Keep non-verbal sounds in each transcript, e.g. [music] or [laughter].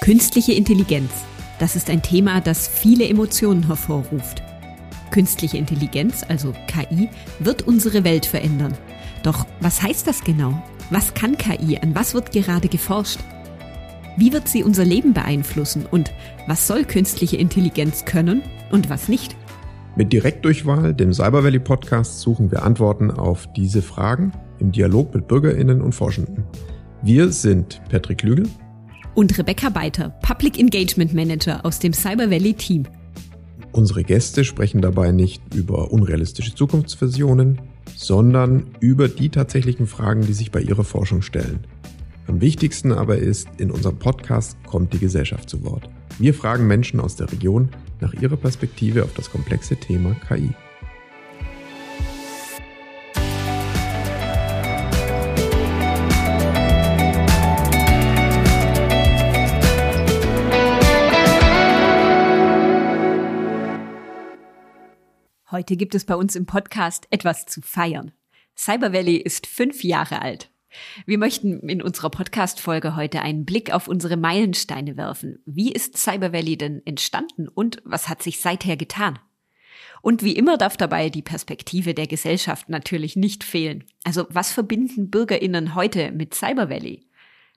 Künstliche Intelligenz. Das ist ein Thema, das viele Emotionen hervorruft. Künstliche Intelligenz, also KI, wird unsere Welt verändern. Doch was heißt das genau? Was kann KI? An was wird gerade geforscht? Wie wird sie unser Leben beeinflussen? Und was soll künstliche Intelligenz können und was nicht? Mit Direktdurchwahl, dem Cyber Valley Podcast, suchen wir Antworten auf diese Fragen im Dialog mit BürgerInnen und Forschenden. Wir sind Patrick Lügel und Rebecca Beiter, Public Engagement Manager aus dem Cyber Valley Team. Unsere Gäste sprechen dabei nicht über unrealistische Zukunftsvisionen, sondern über die tatsächlichen Fragen, die sich bei ihrer Forschung stellen. Am wichtigsten aber ist, in unserem Podcast kommt die Gesellschaft zu Wort. Wir fragen Menschen aus der Region nach ihrer Perspektive auf das komplexe Thema KI. Heute gibt es bei uns im Podcast etwas zu feiern. Cyber Valley ist fünf Jahre alt. Wir möchten in unserer Podcast-Folge heute einen Blick auf unsere Meilensteine werfen. Wie ist Cyber Valley denn entstanden und was hat sich seither getan? Und wie immer darf dabei die Perspektive der Gesellschaft natürlich nicht fehlen. Also was verbinden BürgerInnen heute mit Cyber Valley?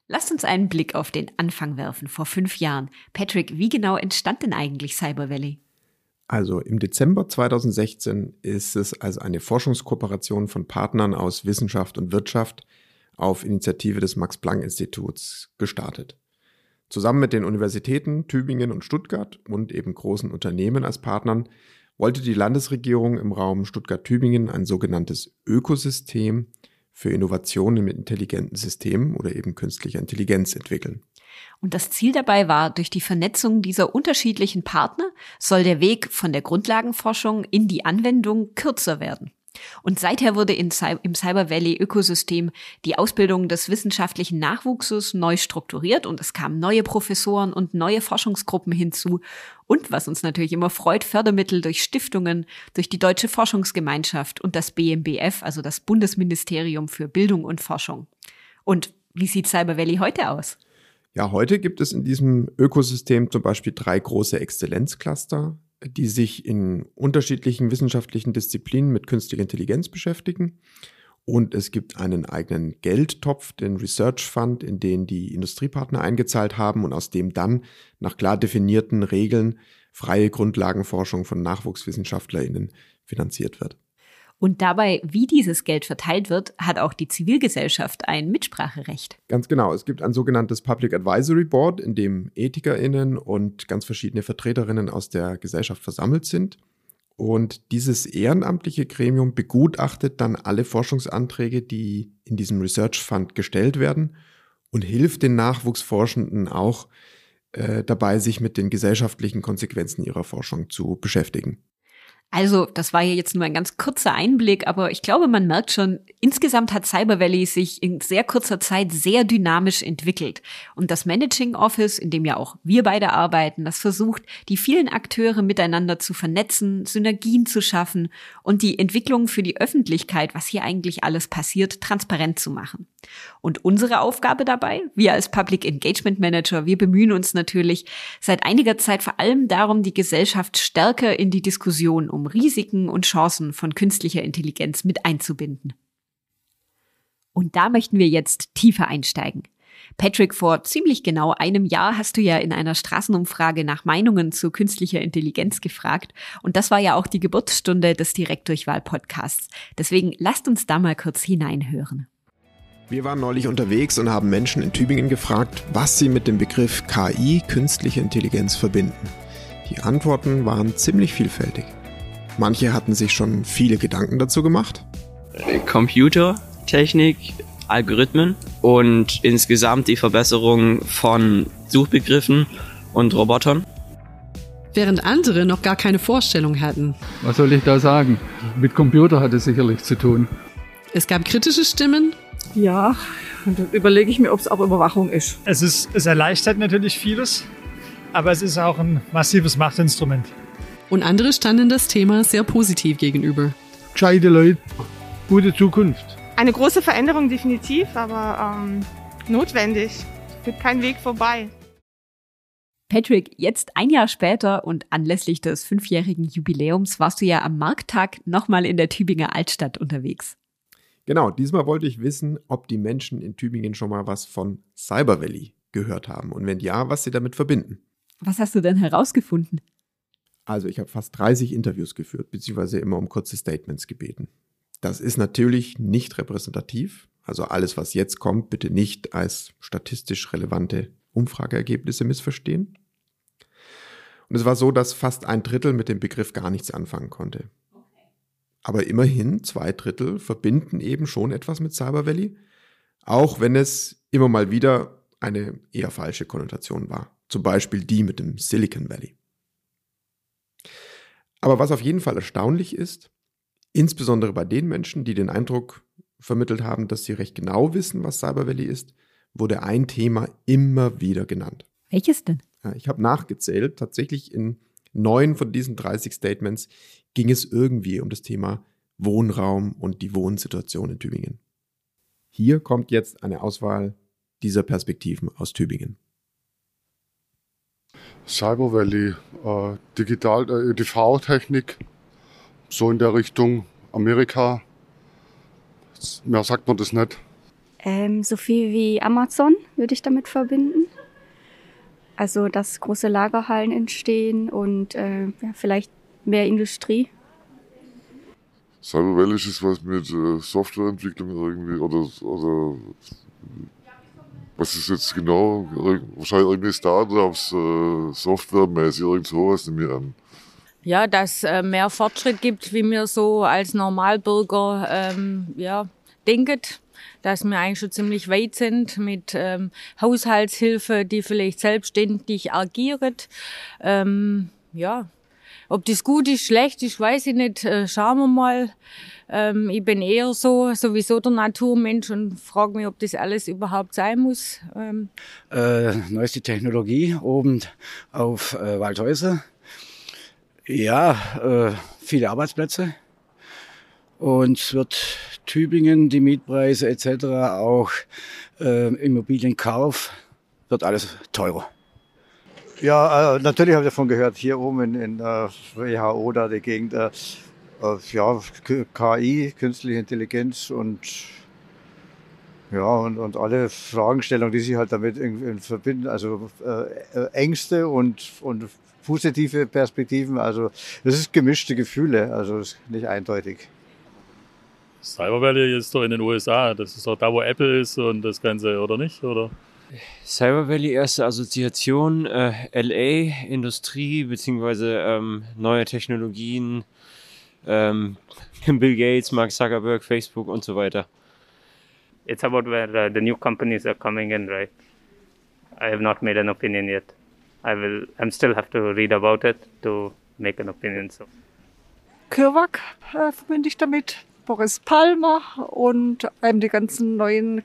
Lasst uns einen Blick auf den Anfang werfen, vor fünf Jahren. Patrick, wie genau entstand denn eigentlich Cyber Valley? Also im Dezember 2016 ist es als eine Forschungskooperation von Partnern aus Wissenschaft und Wirtschaft auf Initiative des Max-Planck-Instituts gestartet. Zusammen mit den Universitäten Tübingen und Stuttgart und eben großen Unternehmen als Partnern wollte die Landesregierung im Raum Stuttgart-Tübingen ein sogenanntes Ökosystem für Innovationen mit intelligenten Systemen oder eben künstlicher Intelligenz entwickeln. Und das Ziel dabei war, durch die Vernetzung dieser unterschiedlichen Partner soll der Weg von der Grundlagenforschung in die Anwendung kürzer werden. Und seither wurde im Cyber Valley Ökosystem die Ausbildung des wissenschaftlichen Nachwuchses neu strukturiert und es kamen neue Professoren und neue Forschungsgruppen hinzu. Und was uns natürlich immer freut, Fördermittel durch Stiftungen, durch die Deutsche Forschungsgemeinschaft und das BMBF, also das Bundesministerium für Bildung und Forschung. Und wie sieht Cyber Valley heute aus? Ja, heute gibt es in diesem Ökosystem zum Beispiel drei große Exzellenzcluster, die sich in unterschiedlichen wissenschaftlichen Disziplinen mit künstlicher Intelligenz beschäftigen. Und es gibt einen eigenen Geldtopf, den Research Fund, in den die Industriepartner eingezahlt haben und aus dem dann nach klar definierten Regeln freie Grundlagenforschung von NachwuchswissenschaftlerInnen finanziert wird. Und dabei, wie dieses Geld verteilt wird, hat auch die Zivilgesellschaft ein Mitspracherecht. Ganz genau. Es gibt ein sogenanntes Public Advisory Board, in dem EthikerInnen und ganz verschiedene Vertreterinnen aus der Gesellschaft versammelt sind. Und dieses ehrenamtliche Gremium begutachtet dann alle Forschungsanträge, die in diesem Research Fund gestellt werden und hilft den Nachwuchsforschenden auch äh, dabei, sich mit den gesellschaftlichen Konsequenzen ihrer Forschung zu beschäftigen. Also, das war hier jetzt nur ein ganz kurzer Einblick, aber ich glaube, man merkt schon, insgesamt hat Cyber Valley sich in sehr kurzer Zeit sehr dynamisch entwickelt. Und das Managing Office, in dem ja auch wir beide arbeiten, das versucht, die vielen Akteure miteinander zu vernetzen, Synergien zu schaffen und die Entwicklung für die Öffentlichkeit, was hier eigentlich alles passiert, transparent zu machen. Und unsere Aufgabe dabei, wir als Public Engagement Manager, wir bemühen uns natürlich seit einiger Zeit vor allem darum, die Gesellschaft stärker in die Diskussion um Risiken und Chancen von künstlicher Intelligenz mit einzubinden. Und da möchten wir jetzt tiefer einsteigen. Patrick, vor ziemlich genau einem Jahr hast du ja in einer Straßenumfrage nach Meinungen zu künstlicher Intelligenz gefragt. Und das war ja auch die Geburtsstunde des Direktdurchwahl-Podcasts. Deswegen lasst uns da mal kurz hineinhören. Wir waren neulich unterwegs und haben Menschen in Tübingen gefragt, was sie mit dem Begriff KI, künstliche Intelligenz, verbinden. Die Antworten waren ziemlich vielfältig. Manche hatten sich schon viele Gedanken dazu gemacht. Computertechnik, Algorithmen und insgesamt die Verbesserung von Suchbegriffen und Robotern. Während andere noch gar keine Vorstellung hatten. Was soll ich da sagen? Mit Computer hat es sicherlich zu tun. Es gab kritische Stimmen ja, und dann überlege ich mir, ob es auch Überwachung ist. Es, ist. es erleichtert natürlich vieles, aber es ist auch ein massives Machtinstrument. Und andere standen das Thema sehr positiv gegenüber. Gescheite Leute, gute Zukunft. Eine große Veränderung definitiv, aber ähm, notwendig. Es gibt keinen Weg vorbei. Patrick, jetzt ein Jahr später und anlässlich des fünfjährigen Jubiläums warst du ja am Markttag nochmal in der Tübinger Altstadt unterwegs. Genau, diesmal wollte ich wissen, ob die Menschen in Tübingen schon mal was von Cyber Valley gehört haben und wenn ja, was sie damit verbinden. Was hast du denn herausgefunden? Also ich habe fast 30 Interviews geführt, beziehungsweise immer um kurze Statements gebeten. Das ist natürlich nicht repräsentativ. Also alles, was jetzt kommt, bitte nicht als statistisch relevante Umfrageergebnisse missverstehen. Und es war so, dass fast ein Drittel mit dem Begriff gar nichts anfangen konnte. Aber immerhin zwei Drittel verbinden eben schon etwas mit Cyber Valley, auch wenn es immer mal wieder eine eher falsche Konnotation war. Zum Beispiel die mit dem Silicon Valley. Aber was auf jeden Fall erstaunlich ist, insbesondere bei den Menschen, die den Eindruck vermittelt haben, dass sie recht genau wissen, was Cyber Valley ist, wurde ein Thema immer wieder genannt. Welches denn? Ja, ich habe nachgezählt. Tatsächlich in neun von diesen 30 Statements ging es irgendwie um das Thema Wohnraum und die Wohnsituation in Tübingen. Hier kommt jetzt eine Auswahl dieser Perspektiven aus Tübingen. Cyber Valley, äh, Digital, äh, EDV-Technik, so in der Richtung Amerika. Mehr sagt man das nicht. Ähm, so viel wie Amazon würde ich damit verbinden. Also, dass große Lagerhallen entstehen und äh, ja, vielleicht mehr Industrie. Cyber Valley ist was mit äh, Softwareentwicklung irgendwie oder, oder was ist jetzt genau? Wahrscheinlich irgendwie Startups, äh, Softwaremäßig, irgend sowas nehmen wir an. Ja, dass äh, mehr Fortschritt gibt, wie mir so als Normalbürger ähm, ja, denken dass wir eigentlich schon ziemlich weit sind mit ähm, Haushaltshilfe, die vielleicht selbstständig agiert. Ähm, ja, ob das gut ist, schlecht ist, weiß ich nicht. Äh, schauen wir mal. Ähm, ich bin eher so sowieso der Naturmensch und frage mich, ob das alles überhaupt sein muss. Ähm. Äh, neueste Technologie oben auf äh, Waldhäuser. Ja, äh, viele Arbeitsplätze. Und es wird Tübingen, die Mietpreise etc., auch äh, Immobilienkauf, wird alles teurer. Ja, äh, natürlich habe ich davon gehört, hier oben in, in äh, WHO, da die Gegend, äh ja, KI, künstliche Intelligenz und ja, und, und alle Fragestellungen, die sich halt damit in, in verbinden, also äh, Ängste und, und positive Perspektiven, also das ist gemischte Gefühle, also ist nicht eindeutig. Cyber Valley ist doch in den USA. Das ist doch da, wo Apple ist und das Ganze, oder nicht? Oder? Cyber Valley, erste Assoziation, äh, LA, Industrie, beziehungsweise ähm, neue Technologien, ähm, [laughs] Bill Gates, Mark Zuckerberg, Facebook und so weiter. It's about where uh, the new companies are coming in, right? I have not made an opinion yet. I will, I'm still have to read about it to make an opinion. So. CureVac äh, verbinde ich damit. Boris Palmer und eben die ganzen neuen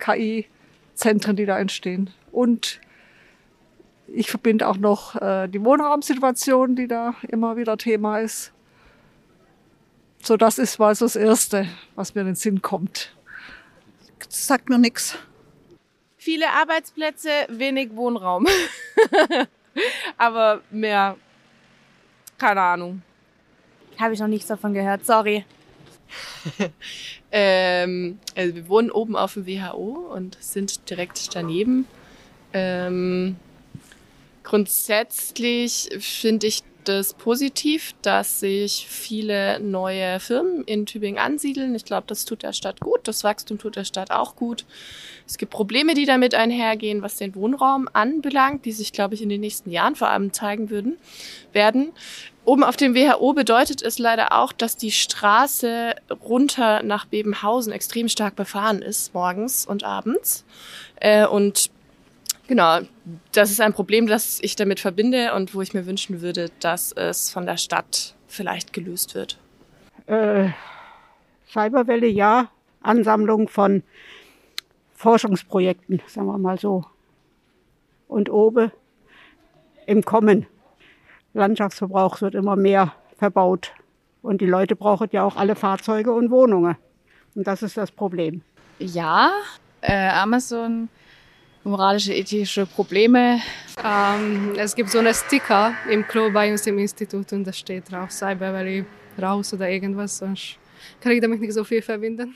KI-Zentren, die da entstehen. Und ich verbinde auch noch äh, die Wohnraumsituation, die da immer wieder Thema ist. So, das ist mal so das Erste, was mir in den Sinn kommt. Das sagt mir nichts. Viele Arbeitsplätze, wenig Wohnraum. [laughs] Aber mehr, keine Ahnung. Habe ich noch nichts davon gehört, sorry. [laughs] ähm, also wir wohnen oben auf dem WHO und sind direkt daneben. Ähm, grundsätzlich finde ich das positiv, dass sich viele neue Firmen in Tübingen ansiedeln. Ich glaube, das tut der Stadt gut, das Wachstum tut der Stadt auch gut. Es gibt Probleme, die damit einhergehen, was den Wohnraum anbelangt, die sich, glaube ich, in den nächsten Jahren vor allem zeigen würden, werden. Oben auf dem WHO bedeutet es leider auch, dass die Straße runter nach Bebenhausen extrem stark befahren ist, morgens und abends. Äh, und genau, das ist ein Problem, das ich damit verbinde und wo ich mir wünschen würde, dass es von der Stadt vielleicht gelöst wird. Äh, Cyberwelle ja, Ansammlung von Forschungsprojekten, sagen wir mal so. Und oben im Kommen Landschaftsverbrauch wird immer mehr verbaut. Und die Leute brauchen ja auch alle Fahrzeuge und Wohnungen. Und das ist das Problem. Ja, äh, Amazon moralische, ethische Probleme. Ähm, es gibt so eine Sticker im Klo bei uns im Institut und da steht drauf Cyber Valley raus oder irgendwas, sonst kann ich damit nicht so viel verbinden.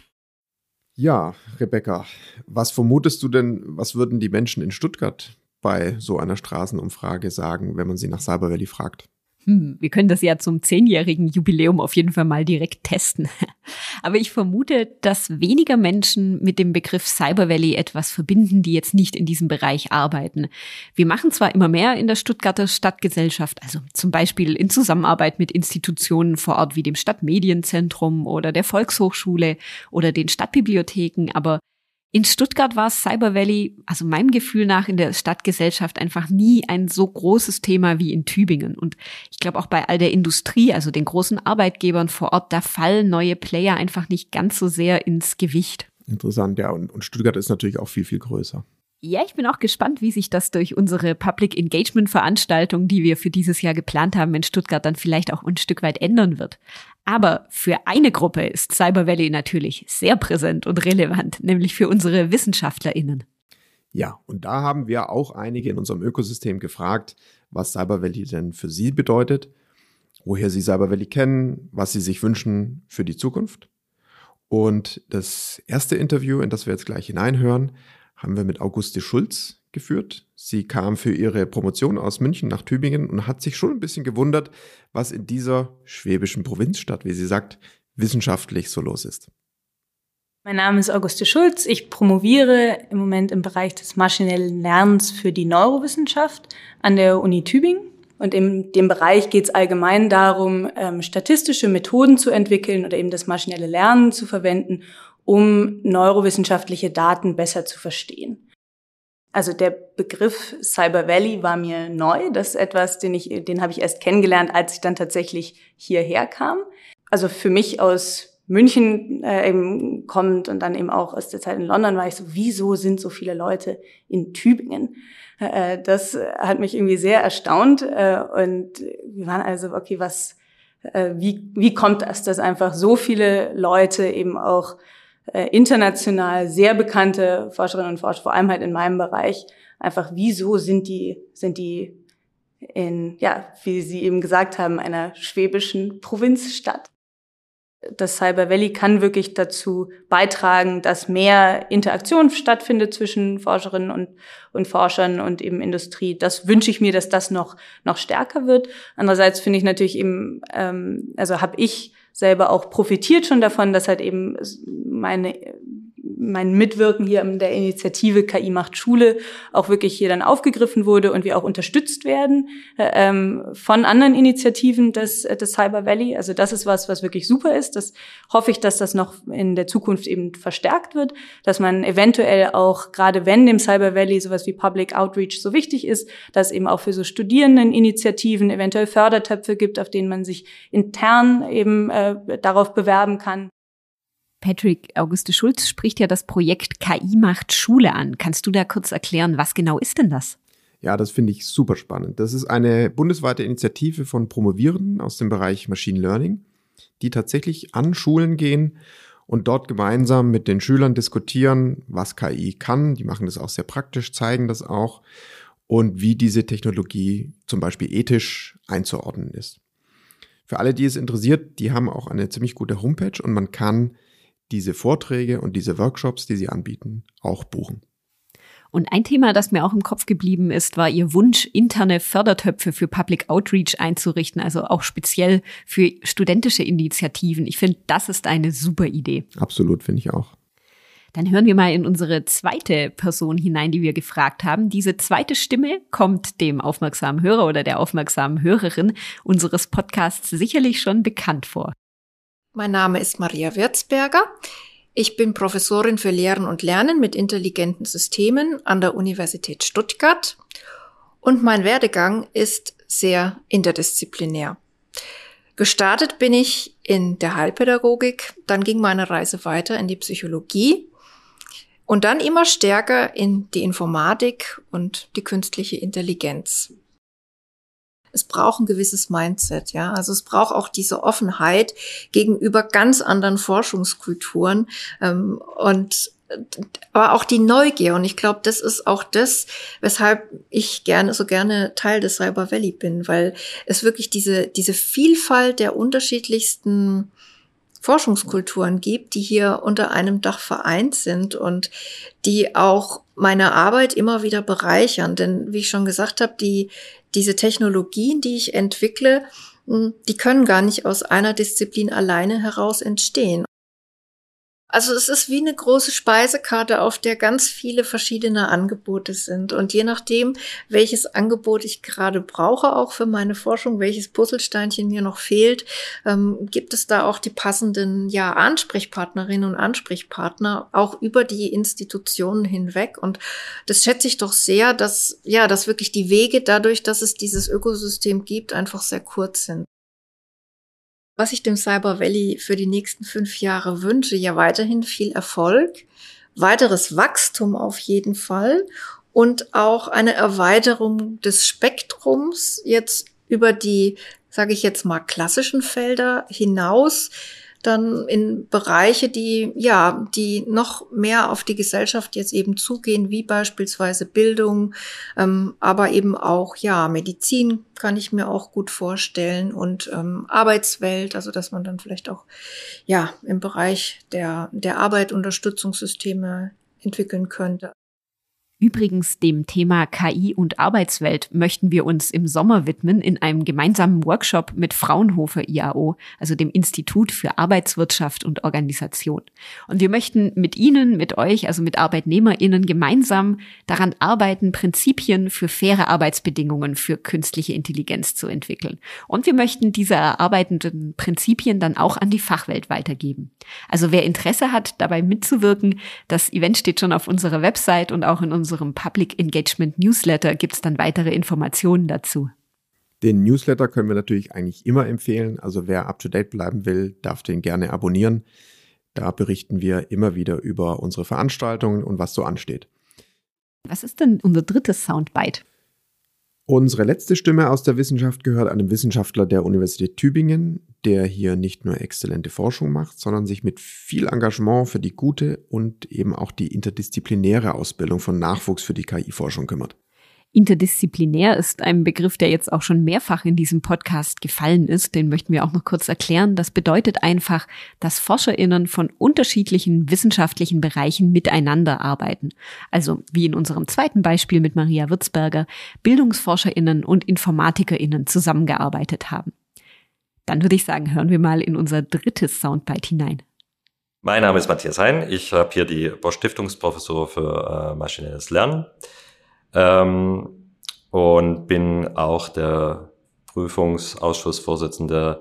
Ja, Rebecca, was vermutest du denn, was würden die Menschen in Stuttgart bei so einer Straßenumfrage sagen, wenn man sie nach Cyber Valley fragt? Hm, wir können das ja zum zehnjährigen Jubiläum auf jeden Fall mal direkt testen. [laughs] Aber ich vermute, dass weniger Menschen mit dem Begriff Cyber Valley etwas verbinden, die jetzt nicht in diesem Bereich arbeiten. Wir machen zwar immer mehr in der Stuttgarter Stadtgesellschaft, also zum Beispiel in Zusammenarbeit mit Institutionen vor Ort wie dem Stadtmedienzentrum oder der Volkshochschule oder den Stadtbibliotheken, aber in Stuttgart war Cyber Valley, also meinem Gefühl nach, in der Stadtgesellschaft einfach nie ein so großes Thema wie in Tübingen. Und ich glaube auch bei all der Industrie, also den großen Arbeitgebern vor Ort, da fallen neue Player einfach nicht ganz so sehr ins Gewicht. Interessant, ja. Und, und Stuttgart ist natürlich auch viel, viel größer. Ja, ich bin auch gespannt, wie sich das durch unsere Public Engagement Veranstaltung, die wir für dieses Jahr geplant haben in Stuttgart, dann vielleicht auch ein Stück weit ändern wird. Aber für eine Gruppe ist Cyber Valley natürlich sehr präsent und relevant, nämlich für unsere WissenschaftlerInnen. Ja, und da haben wir auch einige in unserem Ökosystem gefragt, was Cyber Valley denn für sie bedeutet, woher sie Cyber Valley kennen, was sie sich wünschen für die Zukunft. Und das erste Interview, in das wir jetzt gleich hineinhören, haben wir mit Auguste Schulz geführt. Sie kam für ihre Promotion aus München nach Tübingen und hat sich schon ein bisschen gewundert, was in dieser schwäbischen Provinzstadt, wie sie sagt, wissenschaftlich so los ist. Mein Name ist Auguste Schulz. Ich promoviere im Moment im Bereich des maschinellen Lernens für die Neurowissenschaft an der Uni Tübingen. Und in dem Bereich geht es allgemein darum, ähm, statistische Methoden zu entwickeln oder eben das maschinelle Lernen zu verwenden, um neurowissenschaftliche Daten besser zu verstehen. Also der Begriff Cyber Valley war mir neu. Das ist etwas, den ich, den habe ich erst kennengelernt, als ich dann tatsächlich hierher kam. Also für mich aus München äh, eben kommt und dann eben auch aus der Zeit in London war ich so, wieso sind so viele Leute in Tübingen? Äh, das hat mich irgendwie sehr erstaunt äh, und wir waren also, okay, was, äh, wie, wie kommt das, dass einfach so viele Leute eben auch äh, international sehr bekannte Forscherinnen und Forscher, vor allem halt in meinem Bereich, einfach wieso sind die, sind die in, ja, wie Sie eben gesagt haben, einer schwäbischen Provinzstadt das Cyber Valley kann wirklich dazu beitragen, dass mehr Interaktion stattfindet zwischen Forscherinnen und, und Forschern und eben Industrie. Das wünsche ich mir, dass das noch, noch stärker wird. Andererseits finde ich natürlich eben, ähm, also habe ich selber auch profitiert schon davon, dass halt eben meine mein Mitwirken hier in der Initiative KI macht Schule auch wirklich hier dann aufgegriffen wurde und wir auch unterstützt werden äh, ähm, von anderen Initiativen des, äh, des Cyber Valley. Also das ist was, was wirklich super ist. Das hoffe ich, dass das noch in der Zukunft eben verstärkt wird, dass man eventuell auch, gerade wenn dem Cyber Valley sowas wie Public Outreach so wichtig ist, dass eben auch für so Studierendeninitiativen eventuell Fördertöpfe gibt, auf denen man sich intern eben äh, darauf bewerben kann. Patrick Auguste Schulz spricht ja das Projekt KI macht Schule an. Kannst du da kurz erklären, was genau ist denn das? Ja, das finde ich super spannend. Das ist eine bundesweite Initiative von Promovierenden aus dem Bereich Machine Learning, die tatsächlich an Schulen gehen und dort gemeinsam mit den Schülern diskutieren, was KI kann. Die machen das auch sehr praktisch, zeigen das auch und wie diese Technologie zum Beispiel ethisch einzuordnen ist. Für alle, die es interessiert, die haben auch eine ziemlich gute Homepage und man kann diese Vorträge und diese Workshops, die sie anbieten, auch buchen. Und ein Thema, das mir auch im Kopf geblieben ist, war ihr Wunsch, interne Fördertöpfe für Public Outreach einzurichten, also auch speziell für studentische Initiativen. Ich finde, das ist eine super Idee. Absolut, finde ich auch. Dann hören wir mal in unsere zweite Person hinein, die wir gefragt haben. Diese zweite Stimme kommt dem aufmerksamen Hörer oder der aufmerksamen Hörerin unseres Podcasts sicherlich schon bekannt vor. Mein Name ist Maria Wirtsberger. Ich bin Professorin für Lehren und Lernen mit intelligenten Systemen an der Universität Stuttgart und mein Werdegang ist sehr interdisziplinär. Gestartet bin ich in der Heilpädagogik, dann ging meine Reise weiter in die Psychologie und dann immer stärker in die Informatik und die künstliche Intelligenz es braucht ein gewisses Mindset, ja. Also es braucht auch diese Offenheit gegenüber ganz anderen Forschungskulturen. Ähm, und aber auch die Neugier. Und ich glaube, das ist auch das, weshalb ich gerne, so gerne Teil des Cyber Valley bin, weil es wirklich diese, diese Vielfalt der unterschiedlichsten Forschungskulturen gibt, die hier unter einem Dach vereint sind und die auch meine Arbeit immer wieder bereichern. Denn wie ich schon gesagt habe, die, diese Technologien, die ich entwickle, hm, die können gar nicht aus einer Disziplin alleine heraus entstehen. Also es ist wie eine große Speisekarte, auf der ganz viele verschiedene Angebote sind. Und je nachdem, welches Angebot ich gerade brauche, auch für meine Forschung, welches Puzzlesteinchen mir noch fehlt, ähm, gibt es da auch die passenden ja, Ansprechpartnerinnen und Ansprechpartner, auch über die Institutionen hinweg. Und das schätze ich doch sehr, dass, ja, dass wirklich die Wege dadurch, dass es dieses Ökosystem gibt, einfach sehr kurz sind was ich dem Cyber Valley für die nächsten fünf Jahre wünsche, ja weiterhin viel Erfolg, weiteres Wachstum auf jeden Fall und auch eine Erweiterung des Spektrums jetzt über die, sage ich jetzt mal, klassischen Felder hinaus, dann in Bereiche, die, ja, die noch mehr auf die Gesellschaft jetzt eben zugehen, wie beispielsweise Bildung, ähm, aber eben auch, ja, Medizin kann ich mir auch gut vorstellen und ähm, Arbeitswelt, also dass man dann vielleicht auch, ja, im Bereich der, der Arbeit Unterstützungssysteme entwickeln könnte. Übrigens dem Thema KI und Arbeitswelt möchten wir uns im Sommer widmen in einem gemeinsamen Workshop mit Fraunhofer IAO, also dem Institut für Arbeitswirtschaft und Organisation. Und wir möchten mit Ihnen, mit euch, also mit ArbeitnehmerInnen gemeinsam daran arbeiten, Prinzipien für faire Arbeitsbedingungen für künstliche Intelligenz zu entwickeln. Und wir möchten diese erarbeitenden Prinzipien dann auch an die Fachwelt weitergeben. Also wer Interesse hat, dabei mitzuwirken, das Event steht schon auf unserer Website und auch in unserem unserem Public Engagement Newsletter gibt es dann weitere Informationen dazu. Den Newsletter können wir natürlich eigentlich immer empfehlen. Also wer up-to-date bleiben will, darf den gerne abonnieren. Da berichten wir immer wieder über unsere Veranstaltungen und was so ansteht. Was ist denn unser drittes Soundbite? Unsere letzte Stimme aus der Wissenschaft gehört einem Wissenschaftler der Universität Tübingen, der hier nicht nur exzellente Forschung macht, sondern sich mit viel Engagement für die gute und eben auch die interdisziplinäre Ausbildung von Nachwuchs für die KI-Forschung kümmert. Interdisziplinär ist ein Begriff, der jetzt auch schon mehrfach in diesem Podcast gefallen ist. Den möchten wir auch noch kurz erklären. Das bedeutet einfach, dass ForscherInnen von unterschiedlichen wissenschaftlichen Bereichen miteinander arbeiten. Also wie in unserem zweiten Beispiel mit Maria Würzberger, BildungsforscherInnen und InformatikerInnen zusammengearbeitet haben. Dann würde ich sagen, hören wir mal in unser drittes Soundbite hinein. Mein Name ist Matthias Hein. Ich habe hier die Bosch Stiftungsprofessur für äh, maschinelles Lernen ähm, und bin auch der Prüfungsausschussvorsitzende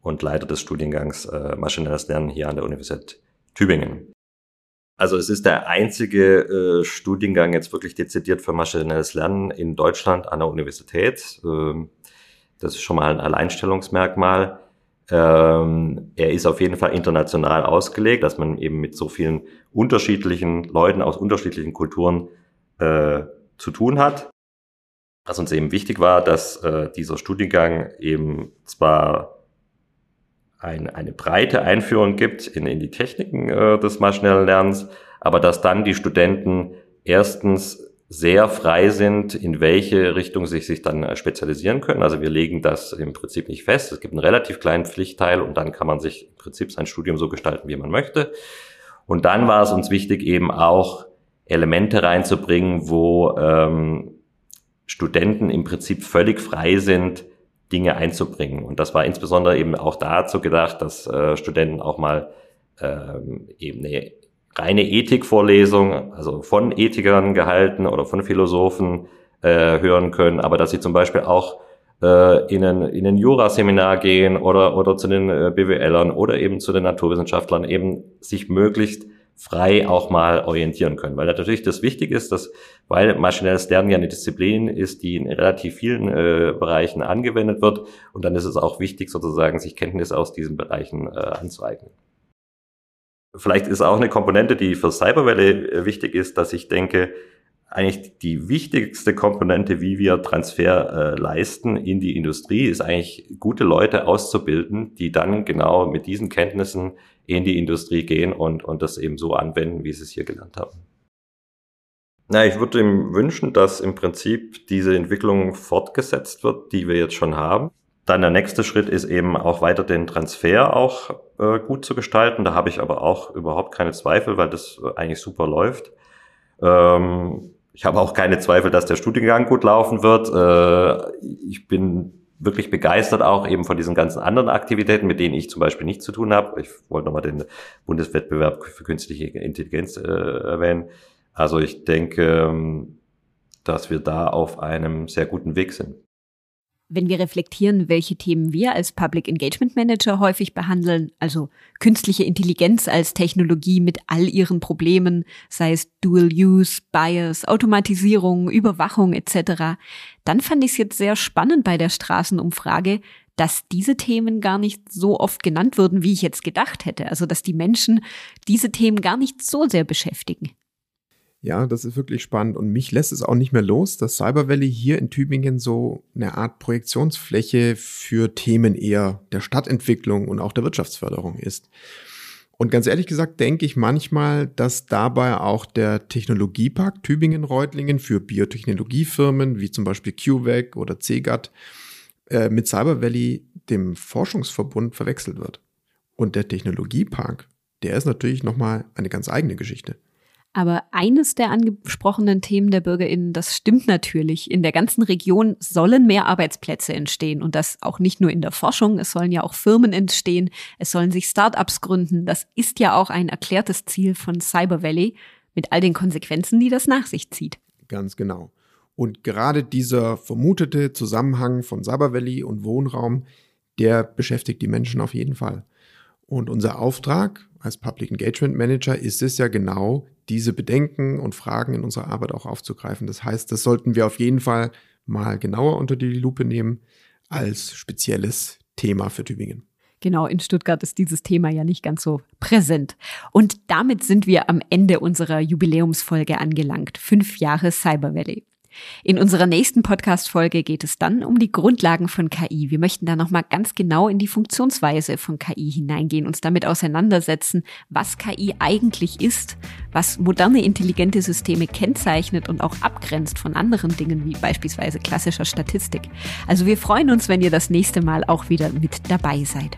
und Leiter des Studiengangs äh, Maschinelles Lernen hier an der Universität Tübingen. Also es ist der einzige äh, Studiengang jetzt wirklich dezidiert für maschinelles Lernen in Deutschland an der Universität. Ähm, das ist schon mal ein Alleinstellungsmerkmal. Ähm, er ist auf jeden Fall international ausgelegt, dass man eben mit so vielen unterschiedlichen Leuten aus unterschiedlichen Kulturen äh, zu tun hat. Was uns eben wichtig war, dass äh, dieser Studiengang eben zwar ein, eine breite Einführung gibt in, in die Techniken äh, des maschinellen Lernens, aber dass dann die Studenten erstens sehr frei sind, in welche Richtung sie sich dann äh, spezialisieren können. Also wir legen das im Prinzip nicht fest. Es gibt einen relativ kleinen Pflichtteil und dann kann man sich im Prinzip sein Studium so gestalten, wie man möchte. Und dann war es uns wichtig, eben auch Elemente reinzubringen, wo ähm, Studenten im Prinzip völlig frei sind, Dinge einzubringen. Und das war insbesondere eben auch dazu gedacht, dass äh, Studenten auch mal ähm, eben eine reine Ethikvorlesung, also von Ethikern gehalten oder von Philosophen äh, hören können, aber dass sie zum Beispiel auch äh, in ein, in ein Juraseminar gehen oder, oder zu den äh, BWLern oder eben zu den Naturwissenschaftlern eben sich möglichst frei auch mal orientieren können. Weil natürlich das wichtig ist, dass, weil maschinelles Lernen ja eine Disziplin ist, die in relativ vielen äh, Bereichen angewendet wird. Und dann ist es auch wichtig, sozusagen, sich Kenntnisse aus diesen Bereichen äh, anzueignen. Vielleicht ist auch eine Komponente, die für Cyber Valley äh, wichtig ist, dass ich denke, eigentlich die wichtigste Komponente, wie wir Transfer äh, leisten in die Industrie, ist eigentlich gute Leute auszubilden, die dann genau mit diesen Kenntnissen in die Industrie gehen und, und das eben so anwenden, wie sie es hier gelernt haben. Na, ich würde ihm wünschen, dass im Prinzip diese Entwicklung fortgesetzt wird, die wir jetzt schon haben. Dann der nächste Schritt ist eben auch weiter den Transfer auch äh, gut zu gestalten. Da habe ich aber auch überhaupt keine Zweifel, weil das eigentlich super läuft. Ähm, ich habe auch keine Zweifel, dass der Studiengang gut laufen wird. Äh, ich bin wirklich begeistert auch eben von diesen ganzen anderen Aktivitäten, mit denen ich zum Beispiel nichts zu tun habe. Ich wollte nochmal den Bundeswettbewerb für künstliche Intelligenz äh, erwähnen. Also ich denke, ähm, dass wir da auf einem sehr guten Weg sind. Wenn wir reflektieren, welche Themen wir als Public Engagement Manager häufig behandeln, also künstliche Intelligenz als Technologie mit all ihren Problemen, sei es Dual Use, Bias, Automatisierung, Überwachung etc., dann fand ich es jetzt sehr spannend bei der Straßenumfrage, dass diese Themen gar nicht so oft genannt würden, wie ich jetzt gedacht hätte. Also dass die Menschen diese Themen gar nicht so sehr beschäftigen. Ja, das ist wirklich spannend und mich lässt es auch nicht mehr los, dass Cyber Valley hier in Tübingen so eine Art Projektionsfläche für Themen eher der Stadtentwicklung und auch der Wirtschaftsförderung ist. Und ganz ehrlich gesagt denke ich manchmal, dass dabei auch der Technologiepark Tübingen-Reutlingen für Biotechnologiefirmen wie zum Beispiel QVAC oder CGAT äh, mit Cyber Valley, dem Forschungsverbund, verwechselt wird. Und der Technologiepark, der ist natürlich nochmal eine ganz eigene Geschichte. Aber eines der angesprochenen Themen der BürgerInnen, das stimmt natürlich. In der ganzen Region sollen mehr Arbeitsplätze entstehen und das auch nicht nur in der Forschung. Es sollen ja auch Firmen entstehen. Es sollen sich Startups gründen. Das ist ja auch ein erklärtes Ziel von Cyber Valley mit all den Konsequenzen, die das nach sich zieht. Ganz genau. Und gerade dieser vermutete Zusammenhang von Cyber Valley und Wohnraum, der beschäftigt die Menschen auf jeden Fall. Und unser Auftrag als Public Engagement Manager ist es ja genau, diese Bedenken und Fragen in unserer Arbeit auch aufzugreifen. Das heißt, das sollten wir auf jeden Fall mal genauer unter die Lupe nehmen als spezielles Thema für Tübingen. Genau, in Stuttgart ist dieses Thema ja nicht ganz so präsent. Und damit sind wir am Ende unserer Jubiläumsfolge angelangt. Fünf Jahre Cyber Valley. In unserer nächsten Podcast-Folge geht es dann um die Grundlagen von KI. Wir möchten da nochmal ganz genau in die Funktionsweise von KI hineingehen, uns damit auseinandersetzen, was KI eigentlich ist, was moderne intelligente Systeme kennzeichnet und auch abgrenzt von anderen Dingen wie beispielsweise klassischer Statistik. Also wir freuen uns, wenn ihr das nächste Mal auch wieder mit dabei seid.